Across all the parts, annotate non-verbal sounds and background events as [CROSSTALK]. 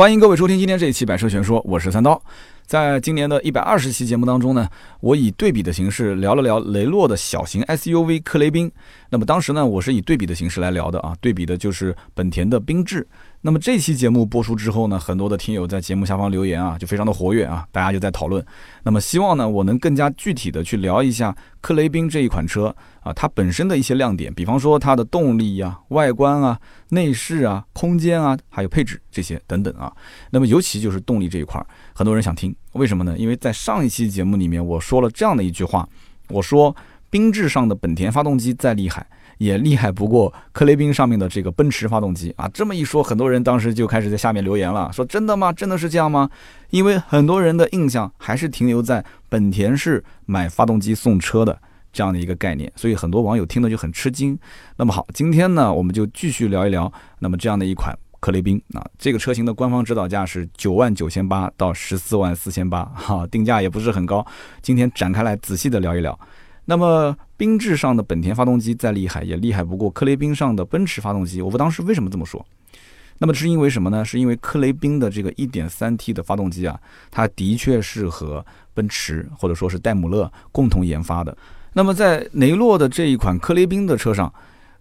欢迎各位收听今天这一期《百车全说》，我是三刀。在今年的一百二十期节目当中呢，我以对比的形式聊了聊雷诺的小型 SUV 克雷宾。那么当时呢，我是以对比的形式来聊的啊，对比的就是本田的缤智。那么这期节目播出之后呢，很多的听友在节目下方留言啊，就非常的活跃啊，大家就在讨论。那么希望呢，我能更加具体的去聊一下克雷宾这一款车啊，它本身的一些亮点，比方说它的动力呀、外观啊、内饰啊、空间啊，还有配置这些等等啊。那么尤其就是动力这一块，很多人想听，为什么呢？因为在上一期节目里面我说了这样的一句话，我说缤智上的本田发动机再厉害。也厉害不过克雷宾上面的这个奔驰发动机啊！这么一说，很多人当时就开始在下面留言了，说真的吗？真的是这样吗？因为很多人的印象还是停留在本田是买发动机送车的这样的一个概念，所以很多网友听了就很吃惊。那么好，今天呢，我们就继续聊一聊那么这样的一款克雷宾啊，这个车型的官方指导价是九万九千八到十四万四千八，哈，定价也不是很高。今天展开来仔细的聊一聊。那么，缤智上的本田发动机再厉害，也厉害不过克雷宾上的奔驰发动机。我不当时为什么这么说？那么是因为什么呢？[LAUGHS] 是因为克雷宾的这个 1.3T 的发动机啊，它的确是和奔驰或者说是戴姆勒共同研发的。那么在雷诺的这一款科雷宾的车上。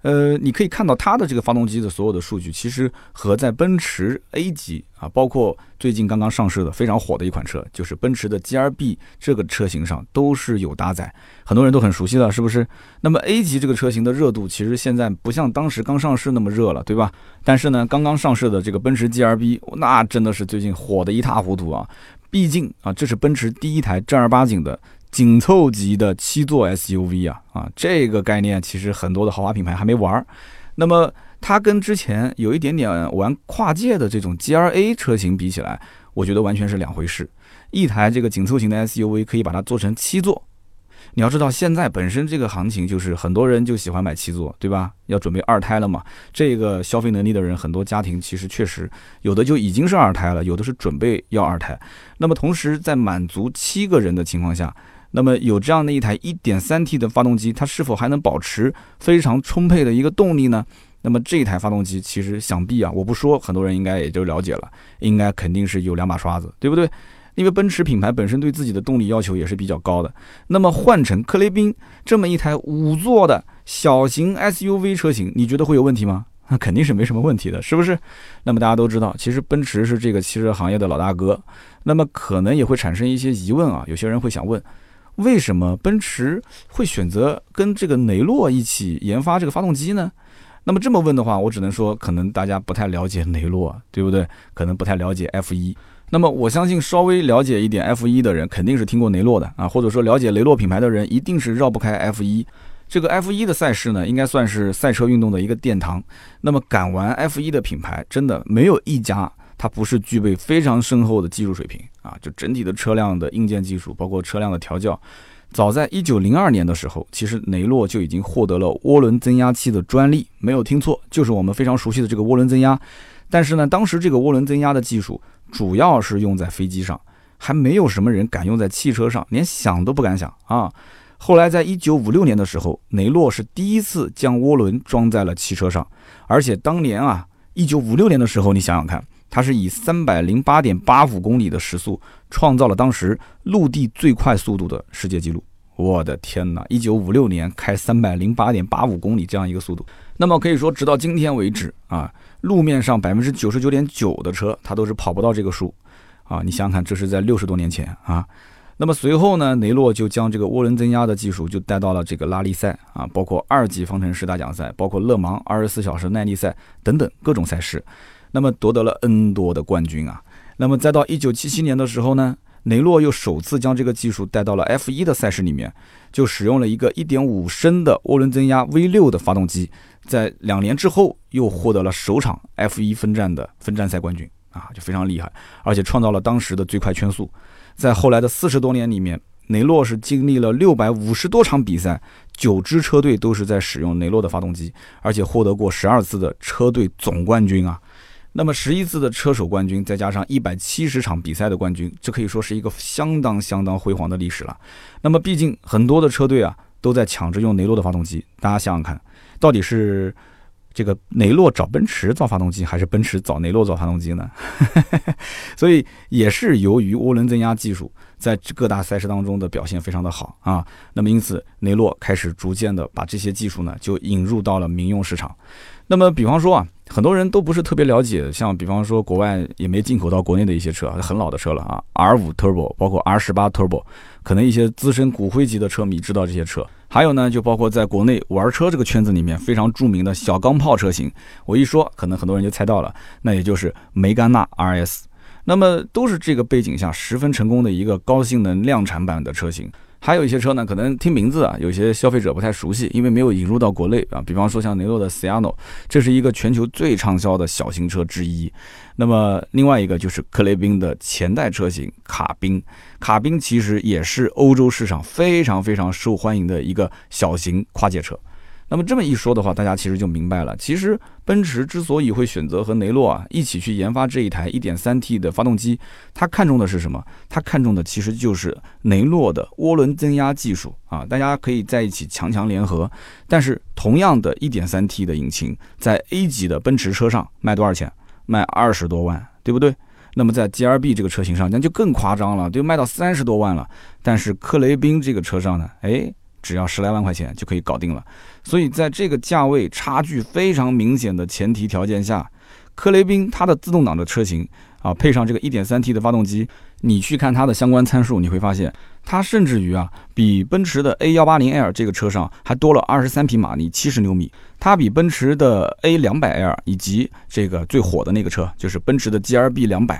呃，你可以看到它的这个发动机的所有的数据，其实和在奔驰 A 级啊，包括最近刚刚上市的非常火的一款车，就是奔驰的 GRB 这个车型上都是有搭载，很多人都很熟悉了，是不是？那么 A 级这个车型的热度其实现在不像当时刚上市那么热了，对吧？但是呢，刚刚上市的这个奔驰 GRB，那真的是最近火的一塌糊涂啊！毕竟啊，这是奔驰第一台正儿八经的。紧凑级的七座 SUV 啊啊，这个概念其实很多的豪华品牌还没玩儿。那么它跟之前有一点点玩跨界的这种 G R A 车型比起来，我觉得完全是两回事。一台这个紧凑型的 SUV 可以把它做成七座。你要知道，现在本身这个行情就是很多人就喜欢买七座，对吧？要准备二胎了嘛。这个消费能力的人，很多家庭其实确实有的就已经是二胎了，有的是准备要二胎。那么同时在满足七个人的情况下，那么有这样的一台 1.3T 的发动机，它是否还能保持非常充沛的一个动力呢？那么这一台发动机其实想必啊，我不说，很多人应该也就了解了，应该肯定是有两把刷子，对不对？因为奔驰品牌本身对自己的动力要求也是比较高的。那么换成克雷宾这么一台五座的小型 SUV 车型，你觉得会有问题吗？那肯定是没什么问题的，是不是？那么大家都知道，其实奔驰是这个汽车行业的老大哥，那么可能也会产生一些疑问啊，有些人会想问。为什么奔驰会选择跟这个雷诺一起研发这个发动机呢？那么这么问的话，我只能说，可能大家不太了解雷诺，对不对？可能不太了解 F 一。那么我相信，稍微了解一点 F 一的人，肯定是听过雷诺的啊，或者说了解雷诺品牌的人，一定是绕不开 F 一。这个 F 一的赛事呢，应该算是赛车运动的一个殿堂。那么敢玩 F 一的品牌，真的没有一家。它不是具备非常深厚的技术水平啊，就整体的车辆的硬件技术，包括车辆的调教。早在一九零二年的时候，其实雷诺就已经获得了涡轮增压器的专利，没有听错，就是我们非常熟悉的这个涡轮增压。但是呢，当时这个涡轮增压的技术主要是用在飞机上，还没有什么人敢用在汽车上，连想都不敢想啊。后来在一九五六年的时候，雷诺是第一次将涡轮装在了汽车上，而且当年啊，一九五六年的时候，你想想看。它是以三百零八点八五公里的时速，创造了当时陆地最快速度的世界纪录。我的天哪！一九五六年开三百零八点八五公里这样一个速度，那么可以说，直到今天为止啊，路面上百分之九十九点九的车，它都是跑不到这个数啊。你想想看，这是在六十多年前啊。那么随后呢，雷诺就将这个涡轮增压的技术就带到了这个拉力赛啊，包括二级方程式大奖赛，包括勒芒二十四小时耐力赛等等各种赛事。那么夺得了 N 多的冠军啊！那么再到一九七七年的时候呢，雷诺又首次将这个技术带到了 F 一的赛事里面，就使用了一个一点五升的涡轮增压 V 六的发动机，在两年之后又获得了首场 F 一分站的分站赛冠军啊，就非常厉害，而且创造了当时的最快圈速。在后来的四十多年里面，雷诺是经历了六百五十多场比赛，九支车队都是在使用雷诺的发动机，而且获得过十二次的车队总冠军啊。那么十一次的车手冠军，再加上一百七十场比赛的冠军，这可以说是一个相当相当辉煌的历史了。那么毕竟很多的车队啊都在抢着用雷诺的发动机，大家想想看，到底是这个雷诺找奔驰造发动机，还是奔驰找雷诺造发动机呢？[LAUGHS] 所以也是由于涡轮增压技术在各大赛事当中的表现非常的好啊，那么因此雷诺开始逐渐的把这些技术呢就引入到了民用市场。那么比方说啊，很多人都不是特别了解，像比方说国外也没进口到国内的一些车，很老的车了啊，R5 Turbo，包括 R18 Turbo，可能一些资深骨灰级的车迷知道这些车。还有呢，就包括在国内玩车这个圈子里面非常著名的小钢炮车型，我一说，可能很多人就猜到了，那也就是梅甘娜 RS。那么都是这个背景下十分成功的一个高性能量产版的车型。还有一些车呢，可能听名字啊，有些消费者不太熟悉，因为没有引入到国内啊。比方说像雷诺的 Ciano，这是一个全球最畅销的小型车之一。那么另外一个就是克雷宾的前代车型卡宾，卡宾其实也是欧洲市场非常非常受欢迎的一个小型跨界车。那么这么一说的话，大家其实就明白了。其实奔驰之所以会选择和雷诺啊一起去研发这一台 1.3T 的发动机，它看重的是什么？它看重的其实就是雷诺的涡轮增压技术啊。大家可以在一起强强联合。但是同样的 1.3T 的引擎，在 A 级的奔驰车上卖多少钱？卖二十多万，对不对？那么在 GRB 这个车型上，那就更夸张了，就卖到三十多万了。但是克雷宾这个车上呢，哎。只要十来万块钱就可以搞定了，所以在这个价位差距非常明显的前提条件下，科雷宾它的自动挡的车型啊，配上这个 1.3T 的发动机，你去看它的相关参数，你会发现它甚至于啊，比奔驰的 A180L 这个车上还多了23匹马力，70牛米，它比奔驰的 A200L 以及这个最火的那个车，就是奔驰的 GRB 200，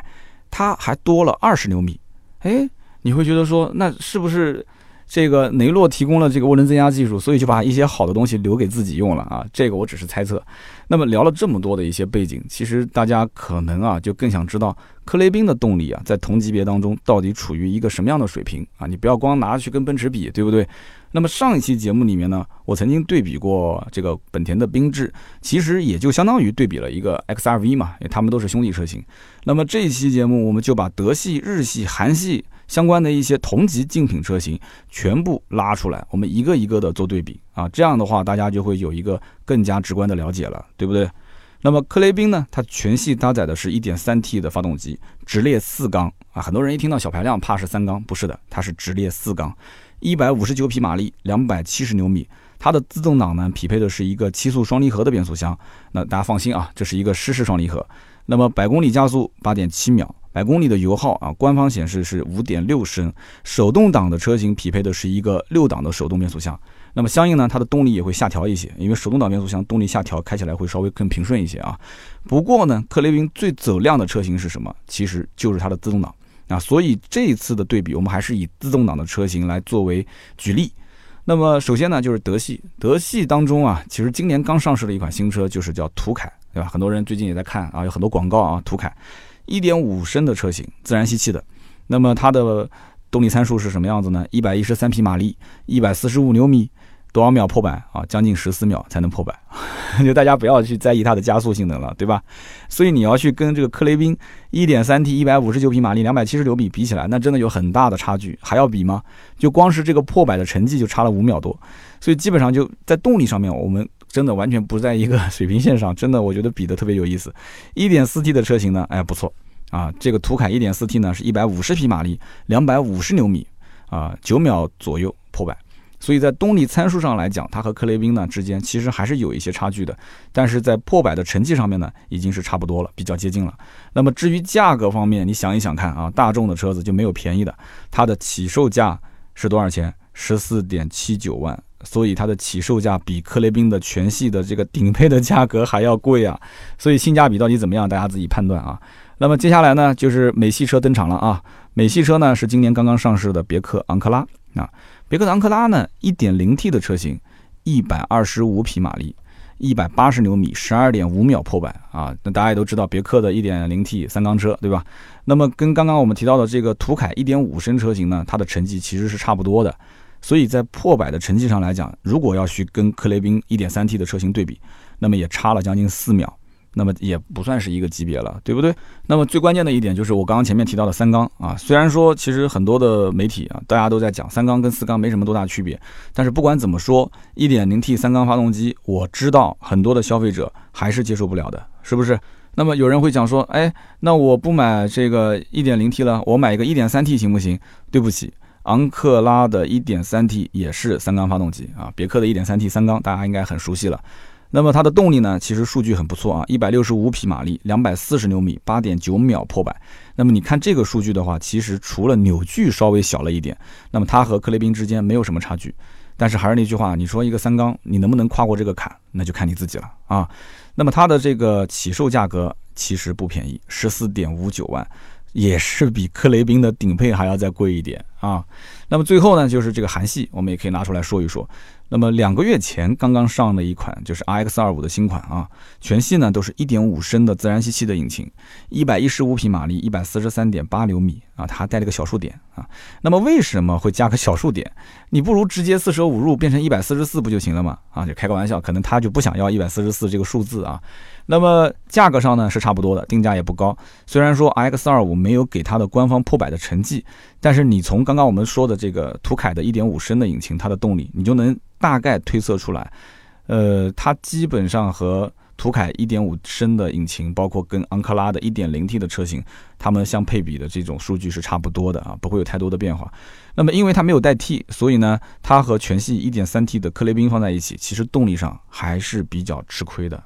它还多了20牛米。哎，你会觉得说，那是不是？这个雷诺提供了这个涡轮增压技术，所以就把一些好的东西留给自己用了啊。这个我只是猜测。那么聊了这么多的一些背景，其实大家可能啊就更想知道克雷宾的动力啊在同级别当中到底处于一个什么样的水平啊？你不要光拿去跟奔驰比，对不对？那么上一期节目里面呢，我曾经对比过这个本田的缤智，其实也就相当于对比了一个 XRV 嘛，因为他们都是兄弟车型。那么这一期节目我们就把德系、日系、韩系。相关的一些同级竞品车型全部拉出来，我们一个一个的做对比啊，这样的话大家就会有一个更加直观的了解了，对不对？那么克雷宾呢，它全系搭载的是一点三 T 的发动机，直列四缸啊，很多人一听到小排量怕是三缸，不是的，它是直列四缸，一百五十九匹马力，两百七十牛米，它的自动挡呢匹配的是一个七速双离合的变速箱，那大家放心啊，这是一个湿式双离合，那么百公里加速八点七秒。百公里的油耗啊，官方显示是五点六升。手动挡的车型匹配的是一个六档的手动变速箱，那么相应呢，它的动力也会下调一些，因为手动挡变速箱动力下调，开起来会稍微更平顺一些啊。不过呢，克雷宾最走量的车型是什么？其实就是它的自动挡啊。所以这一次的对比，我们还是以自动挡的车型来作为举例。那么首先呢，就是德系，德系当中啊，其实今年刚上市的一款新车就是叫途凯，对吧？很多人最近也在看啊，有很多广告啊，途凯。一点五升的车型，自然吸气的，那么它的动力参数是什么样子呢？一百一十三匹马力，一百四十五牛米，多少秒破百啊？将近十四秒才能破百，[LAUGHS] 就大家不要去在意它的加速性能了，对吧？所以你要去跟这个克雷宾一点三 T 一百五十九匹马力两百七十牛米比起来，那真的有很大的差距，还要比吗？就光是这个破百的成绩就差了五秒多，所以基本上就在动力上面，我们。真的完全不在一个水平线上，真的我觉得比的特别有意思。一点四 T 的车型呢，哎不错啊，这个途凯一点四 T 呢是一百五十匹马力，两百五十牛米啊，九秒左右破百。所以在动力参数上来讲，它和克雷宾呢之间其实还是有一些差距的，但是在破百的成绩上面呢，已经是差不多了，比较接近了。那么至于价格方面，你想一想看啊，大众的车子就没有便宜的，它的起售价是多少钱？十四点七九万。所以它的起售价比克雷宾的全系的这个顶配的价格还要贵啊，所以性价比到底怎么样，大家自己判断啊。那么接下来呢，就是美系车登场了啊。美系车呢是今年刚刚上市的别克昂克拉啊。别克昂克拉呢，1.0T 的车型，125匹马力，180牛米，12.5秒破百啊。那大家也都知道别克的 1.0T 三缸车对吧？那么跟刚刚我们提到的这个途凯1.5升车型呢，它的成绩其实是差不多的。所以在破百的成绩上来讲，如果要去跟克雷宾 1.3T 的车型对比，那么也差了将近四秒那么也不算是一个级别了，对不对？那么最关键的一点就是我刚刚前面提到的三缸啊，虽然说其实很多的媒体啊，大家都在讲三缸跟四缸没什么多大区别，但是不管怎么说，1.0T 三缸发动机，我知道很多的消费者还是接受不了的，是不是？那么有人会讲说，哎，那我不买这个 1.0T 了，我买一个 1.3T 行不行？对不起，昂克拉的 1.3T 也是三缸发动机啊，别克的 1.3T 三缸大家应该很熟悉了。那么它的动力呢，其实数据很不错啊，一百六十五匹马力，两百四十牛米，八点九秒破百。那么你看这个数据的话，其实除了扭矩稍微小了一点，那么它和克雷宾之间没有什么差距。但是还是那句话，你说一个三缸，你能不能跨过这个坎，那就看你自己了啊。那么它的这个起售价格其实不便宜，十四点五九万，也是比克雷宾的顶配还要再贵一点啊。那么最后呢，就是这个韩系，我们也可以拿出来说一说。那么两个月前刚刚上的一款就是 R X 二五的新款啊，全系呢都是一点五升的自然吸气的引擎，一百一十五匹马力，一百四十三点八牛米啊，它还带了个小数点啊。那么为什么会加个小数点？你不如直接四舍五入变成一百四十四不就行了吗？啊，就开个玩笑，可能他就不想要一百四十四这个数字啊。那么价格上呢是差不多的，定价也不高。虽然说 X 二五没有给它的官方破百的成绩，但是你从刚刚我们说的这个途凯的一点五升的引擎，它的动力你就能大概推测出来。呃，它基本上和途凯一点五升的引擎，包括跟昂克拉的一点零 T 的车型，它们相配比的这种数据是差不多的啊，不会有太多的变化。那么因为它没有带 T，所以呢，它和全系一点三 T 的克雷宾放在一起，其实动力上还是比较吃亏的。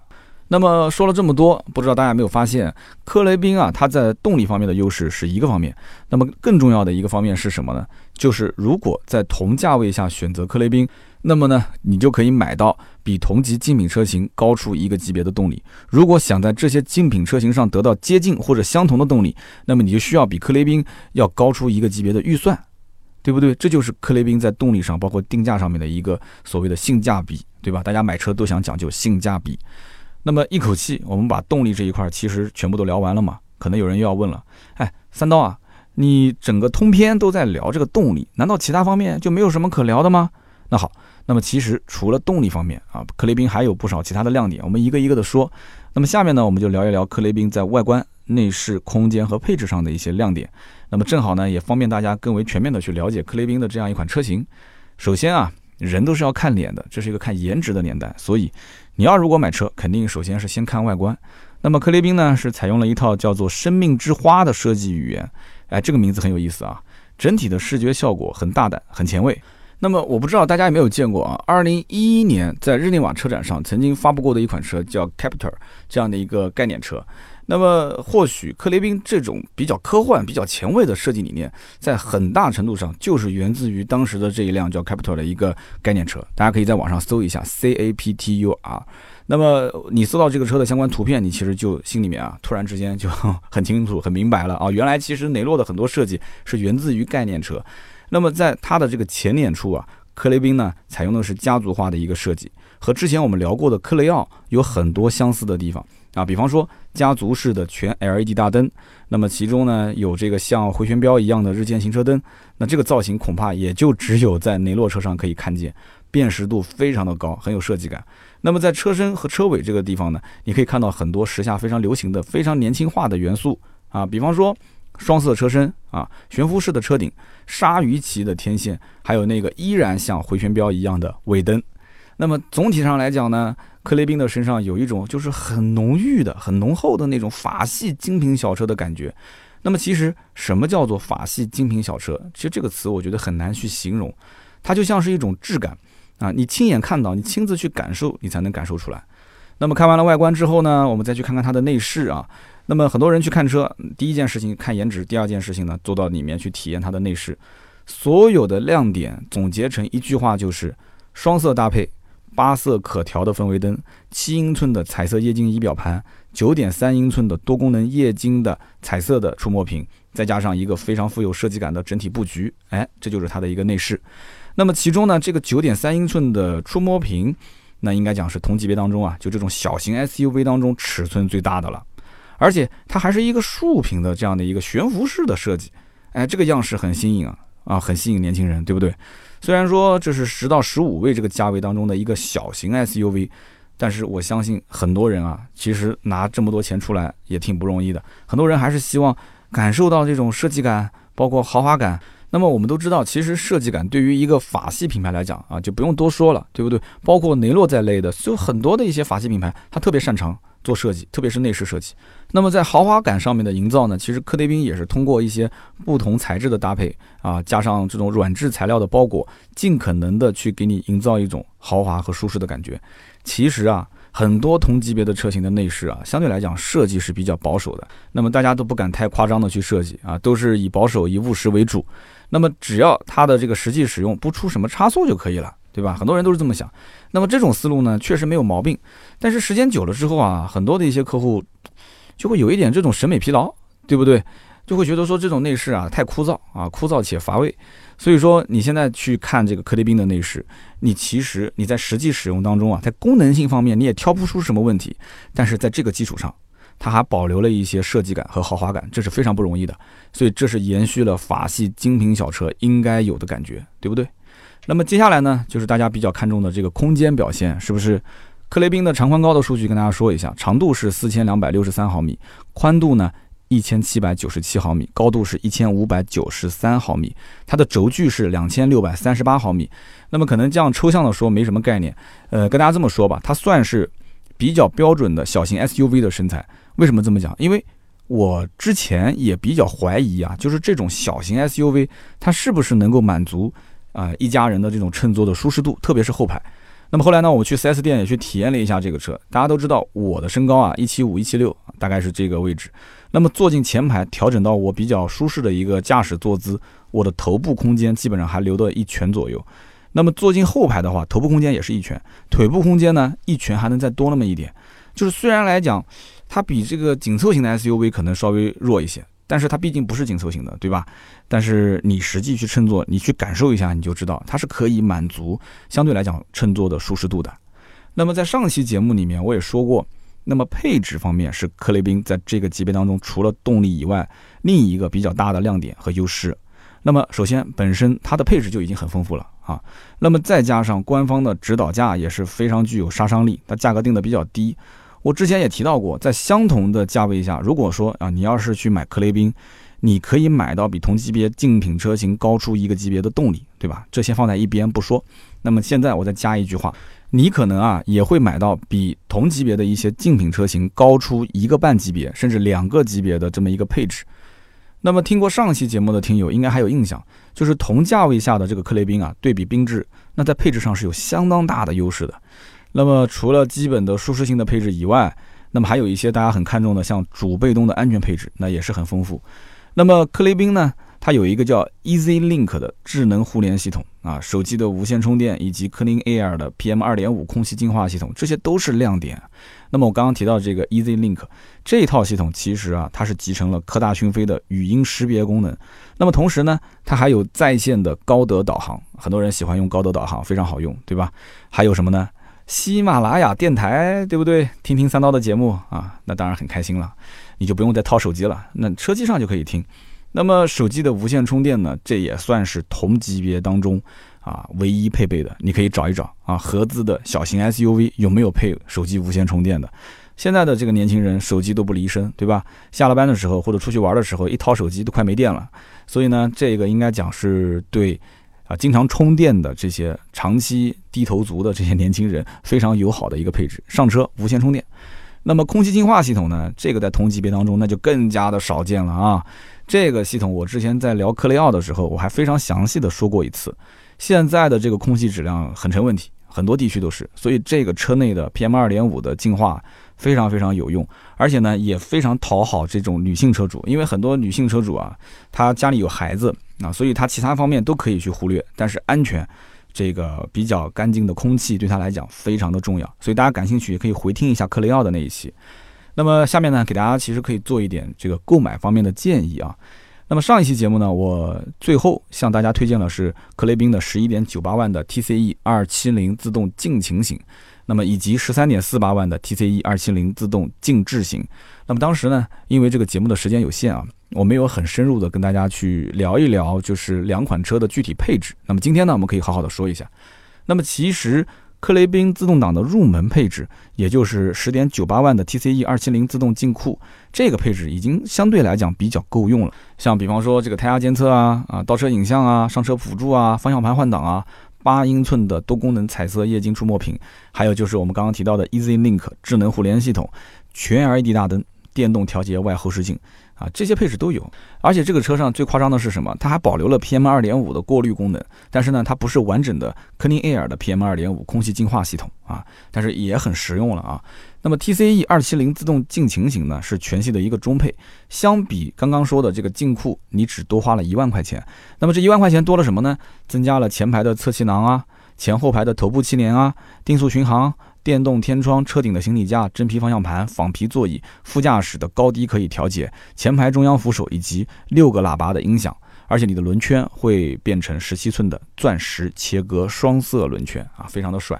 那么说了这么多，不知道大家有没有发现，克雷宾啊，它在动力方面的优势是一个方面。那么更重要的一个方面是什么呢？就是如果在同价位下选择克雷宾，那么呢，你就可以买到比同级竞品车型高出一个级别的动力。如果想在这些竞品车型上得到接近或者相同的动力，那么你就需要比克雷宾要高出一个级别的预算，对不对？这就是克雷宾在动力上，包括定价上面的一个所谓的性价比，对吧？大家买车都想讲究性价比。那么一口气，我们把动力这一块其实全部都聊完了嘛？可能有人又要问了，哎，三刀啊，你整个通篇都在聊这个动力，难道其他方面就没有什么可聊的吗？那好，那么其实除了动力方面啊，克雷宾还有不少其他的亮点，我们一个一个的说。那么下面呢，我们就聊一聊克雷宾在外观、内饰、空间和配置上的一些亮点。那么正好呢，也方便大家更为全面的去了解克雷宾的这样一款车型。首先啊，人都是要看脸的，这是一个看颜值的年代，所以。你要如果买车，肯定首先是先看外观。那么克雷宾呢，是采用了一套叫做“生命之花”的设计语言。哎，这个名字很有意思啊！整体的视觉效果很大胆，很前卫。那么我不知道大家有没有见过啊？二零一一年在日内瓦车展上曾经发布过的一款车叫 Captur 这样的一个概念车。那么或许克雷宾这种比较科幻、比较前卫的设计理念，在很大程度上就是源自于当时的这一辆叫 Captur 的一个概念车。大家可以在网上搜一下 C A P T U R。那么你搜到这个车的相关图片，你其实就心里面啊，突然之间就 [LAUGHS] 很清楚、很明白了啊。原来其实雷诺的很多设计是源自于概念车。那么在它的这个前脸处啊，克雷宾呢采用的是家族化的一个设计，和之前我们聊过的克雷奥有很多相似的地方。啊，比方说家族式的全 LED 大灯，那么其中呢有这个像回旋镖一样的日间行车灯，那这个造型恐怕也就只有在雷诺车上可以看见，辨识度非常的高，很有设计感。那么在车身和车尾这个地方呢，你可以看到很多时下非常流行的、非常年轻化的元素啊，比方说双色车身啊，悬浮式的车顶，鲨鱼鳍的天线，还有那个依然像回旋镖一样的尾灯。那么总体上来讲呢？克雷宾的身上有一种就是很浓郁的、很浓厚的那种法系精品小车的感觉。那么，其实什么叫做法系精品小车？其实这个词我觉得很难去形容，它就像是一种质感啊！你亲眼看到，你亲自去感受，你才能感受出来。那么看完了外观之后呢，我们再去看看它的内饰啊。那么很多人去看车，第一件事情看颜值，第二件事情呢，坐到里面去体验它的内饰。所有的亮点总结成一句话就是双色搭配。八色可调的氛围灯，七英寸的彩色液晶仪表盘，九点三英寸的多功能液晶的彩色的触摸屏，再加上一个非常富有设计感的整体布局，哎，这就是它的一个内饰。那么其中呢，这个九点三英寸的触摸屏，那应该讲是同级别当中啊，就这种小型 SUV 当中尺寸最大的了，而且它还是一个竖屏的这样的一个悬浮式的设计，哎，这个样式很新颖啊，啊，很吸引年轻人，对不对？虽然说这是十到十五位这个价位当中的一个小型 SUV，但是我相信很多人啊，其实拿这么多钱出来也挺不容易的。很多人还是希望感受到这种设计感，包括豪华感。那么我们都知道，其实设计感对于一个法系品牌来讲啊，就不用多说了，对不对？包括雷诺在内的，就很多的一些法系品牌，它特别擅长做设计，特别是内饰设计。那么在豪华感上面的营造呢，其实科迪宾也是通过一些不同材质的搭配啊，加上这种软质材料的包裹，尽可能的去给你营造一种豪华和舒适的感觉。其实啊。很多同级别的车型的内饰啊，相对来讲设计是比较保守的。那么大家都不敢太夸张的去设计啊，都是以保守、以务实为主。那么只要它的这个实际使用不出什么差错就可以了，对吧？很多人都是这么想。那么这种思路呢，确实没有毛病。但是时间久了之后啊，很多的一些客户就会有一点这种审美疲劳，对不对？就会觉得说这种内饰啊太枯燥啊，枯燥且乏味。所以说你现在去看这个科雷宾的内饰，你其实你在实际使用当中啊，在功能性方面你也挑不出什么问题，但是在这个基础上，它还保留了一些设计感和豪华感，这是非常不容易的。所以这是延续了法系精品小车应该有的感觉，对不对？那么接下来呢，就是大家比较看重的这个空间表现，是不是？科雷宾的长宽高的数据跟大家说一下，长度是四千两百六十三毫米，宽度呢？一千七百九十七毫米，高度是一千五百九十三毫米，它的轴距是两千六百三十八毫米。那么可能这样抽象的说没什么概念，呃，跟大家这么说吧，它算是比较标准的小型 SUV 的身材。为什么这么讲？因为我之前也比较怀疑啊，就是这种小型 SUV 它是不是能够满足啊一家人的这种乘坐的舒适度，特别是后排。那么后来呢，我去 4S 店也去体验了一下这个车。大家都知道我的身高啊，一七五一七六，大概是这个位置。那么坐进前排，调整到我比较舒适的一个驾驶坐姿，我的头部空间基本上还留到一拳左右。那么坐进后排的话，头部空间也是一拳，腿部空间呢，一拳还能再多那么一点。就是虽然来讲，它比这个紧凑型的 SUV 可能稍微弱一些。但是它毕竟不是紧凑型的，对吧？但是你实际去乘坐，你去感受一下，你就知道它是可以满足相对来讲乘坐的舒适度的。那么在上期节目里面我也说过，那么配置方面是科雷宾在这个级别当中除了动力以外另一个比较大的亮点和优势。那么首先本身它的配置就已经很丰富了啊，那么再加上官方的指导价也是非常具有杀伤力，它价格定的比较低。我之前也提到过，在相同的价位下，如果说啊，你要是去买科雷宾，你可以买到比同级别竞品车型高出一个级别的动力，对吧？这些放在一边不说，那么现在我再加一句话，你可能啊也会买到比同级别的一些竞品车型高出一个半级别甚至两个级别的这么一个配置。那么听过上期节目的听友应该还有印象，就是同价位下的这个科雷宾啊，对比缤智，那在配置上是有相当大的优势的。那么除了基本的舒适性的配置以外，那么还有一些大家很看重的，像主被动的安全配置，那也是很丰富。那么克雷宾呢，它有一个叫 Easy Link 的智能互联系统啊，手机的无线充电以及 Clean Air 的 PM 二点五空气净化系统，这些都是亮点。那么我刚刚提到这个 Easy Link 这套系统，其实啊，它是集成了科大讯飞的语音识别功能。那么同时呢，它还有在线的高德导航，很多人喜欢用高德导航，非常好用，对吧？还有什么呢？喜马拉雅电台，对不对？听听三刀的节目啊，那当然很开心了。你就不用再掏手机了，那车机上就可以听。那么手机的无线充电呢？这也算是同级别当中啊唯一配备的。你可以找一找啊，合资的小型 SUV 有没有配手机无线充电的？现在的这个年轻人手机都不离身，对吧？下了班的时候或者出去玩的时候，一掏手机都快没电了。所以呢，这个应该讲是对。经常充电的这些长期低头族的这些年轻人，非常友好的一个配置。上车无线充电。那么空气净化系统呢？这个在同级别当中那就更加的少见了啊。这个系统我之前在聊科雷奥的时候，我还非常详细的说过一次。现在的这个空气质量很成问题，很多地区都是。所以这个车内的 PM 二点五的净化非常非常有用，而且呢也非常讨好这种女性车主，因为很多女性车主啊，她家里有孩子。啊，所以她其他方面都可以去忽略，但是安全，这个比较干净的空气对她来讲非常的重要。所以大家感兴趣也可以回听一下克雷奥的那一期。那么下面呢，给大家其实可以做一点这个购买方面的建议啊。那么上一期节目呢，我最后向大家推荐的是克雷宾的十一点九八万的 TCE 二七零自动进擎型，那么以及十三点四八万的 TCE 二七零自动静置型。那么当时呢，因为这个节目的时间有限啊。我没有很深入的跟大家去聊一聊，就是两款车的具体配置。那么今天呢，我们可以好好的说一下。那么其实克雷宾自动挡的入门配置，也就是十点九八万的 TCE 二七零自动进库，这个配置已经相对来讲比较够用了。像比方说这个胎压监测啊、啊倒车影像啊、上车辅助啊、方向盘换挡啊、八英寸的多功能彩色液晶触摸屏，还有就是我们刚刚提到的 Easy Link 智能互联系统、全 LED 大灯、电动调节外后视镜。啊，这些配置都有，而且这个车上最夸张的是什么？它还保留了 PM 二点五的过滤功能，但是呢，它不是完整的 Clean Air 的 PM 二点五空气净化系统啊，但是也很实用了啊。那么 TCE 二七零自动进擎型呢，是全系的一个中配，相比刚刚说的这个进库，你只多花了一万块钱。那么这一万块钱多了什么呢？增加了前排的侧气囊啊，前后排的头部气帘啊，定速巡航。电动天窗、车顶的行李架、真皮方向盘、仿皮座椅、副驾驶的高低可以调节，前排中央扶手以及六个喇叭的音响，而且你的轮圈会变成十七寸的钻石切割双色轮圈啊，非常的帅。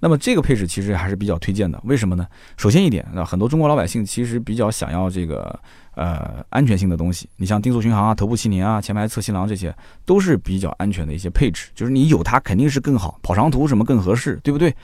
那么这个配置其实还是比较推荐的，为什么呢？首先一点，那很多中国老百姓其实比较想要这个呃安全性的东西，你像定速巡航啊、头部气帘啊、前排侧气囊这些，都是比较安全的一些配置，就是你有它肯定是更好，跑长途什么更合适，对不对？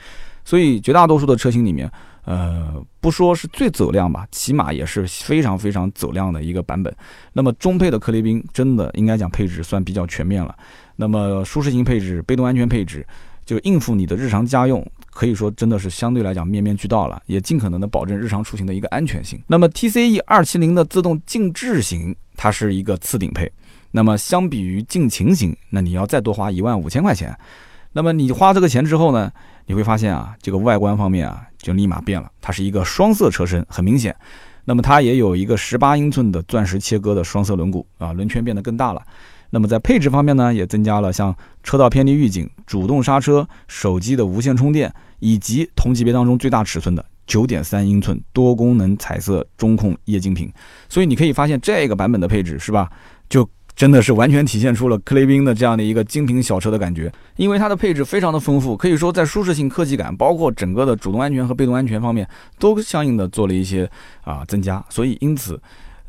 所以绝大多数的车型里面，呃，不说是最走量吧，起码也是非常非常走量的一个版本。那么中配的克雷宾真的应该讲配置算比较全面了。那么舒适性配置、被动安全配置，就应付你的日常家用，可以说真的是相对来讲面面俱到了，也尽可能的保证日常出行的一个安全性。那么 TCE 二七零的自动静置型，它是一个次顶配。那么相比于进擎型，那你要再多花一万五千块钱。那么你花这个钱之后呢？你会发现啊，这个外观方面啊，就立马变了。它是一个双色车身，很明显。那么它也有一个十八英寸的钻石切割的双色轮毂啊，轮圈变得更大了。那么在配置方面呢，也增加了像车道偏离预警、主动刹车、手机的无线充电，以及同级别当中最大尺寸的九点三英寸多功能彩色中控液晶屏。所以你可以发现这个版本的配置是吧？就。真的是完全体现出了克雷宾的这样的一个精品小车的感觉，因为它的配置非常的丰富，可以说在舒适性、科技感，包括整个的主动安全和被动安全方面，都相应的做了一些啊增加。所以因此，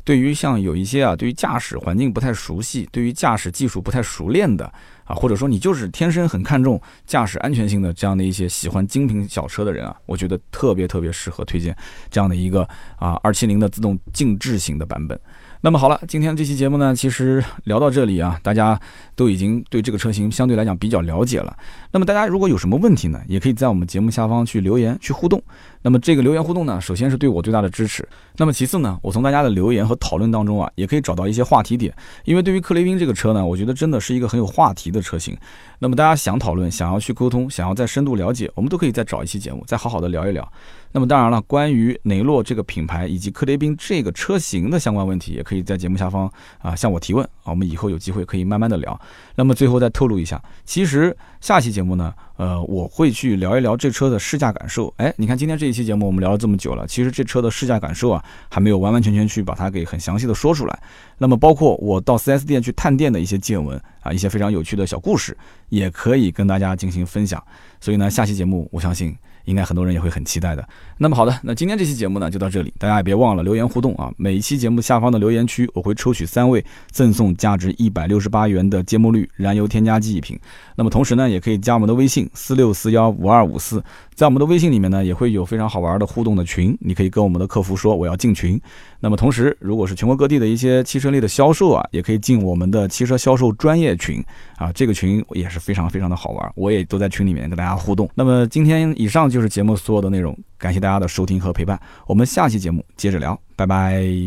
对于像有一些啊，对于驾驶环境不太熟悉，对于驾驶技术不太熟练的啊，或者说你就是天生很看重驾驶安全性的这样的一些喜欢精品小车的人啊，我觉得特别特别适合推荐这样的一个啊二七零的自动静置型的版本。那么好了，今天这期节目呢，其实聊到这里啊，大家都已经对这个车型相对来讲比较了解了。那么大家如果有什么问题呢，也可以在我们节目下方去留言去互动。那么这个留言互动呢，首先是对我最大的支持。那么其次呢，我从大家的留言和讨论当中啊，也可以找到一些话题点。因为对于克雷宾这个车呢，我觉得真的是一个很有话题的车型。那么大家想讨论、想要去沟通、想要再深度了解，我们都可以再找一期节目，再好好的聊一聊。那么当然了，关于雷诺这个品牌以及克雷宾这个车型的相关问题，也可以在节目下方啊向我提问啊，我们以后有机会可以慢慢的聊。那么最后再透露一下，其实下期节目呢，呃，我会去聊一聊这车的试驾感受。哎，你看今天这一期节目我们聊了这么久了，其实这车的试驾感受啊，还没有完完全全去把它给很详细的说出来。那么包括我到 4S 店去探店的一些见闻啊，一些非常有趣的小故事，也可以跟大家进行分享。所以呢，下期节目我相信。应该很多人也会很期待的。那么好的，那今天这期节目呢就到这里，大家也别忘了留言互动啊！每一期节目下方的留言区，我会抽取三位赠送价值一百六十八元的芥末绿燃油添加剂一瓶。那么同时呢，也可以加我们的微信四六四幺五二五四，在我们的微信里面呢，也会有非常好玩的互动的群，你可以跟我们的客服说我要进群。那么同时，如果是全国各地的一些汽车类的销售啊，也可以进我们的汽车销售专业群啊，这个群也是非常非常的好玩，我也都在群里面跟大家互动。那么今天以上就是节目所有的内容，感谢大家的收听和陪伴，我们下期节目接着聊，拜拜。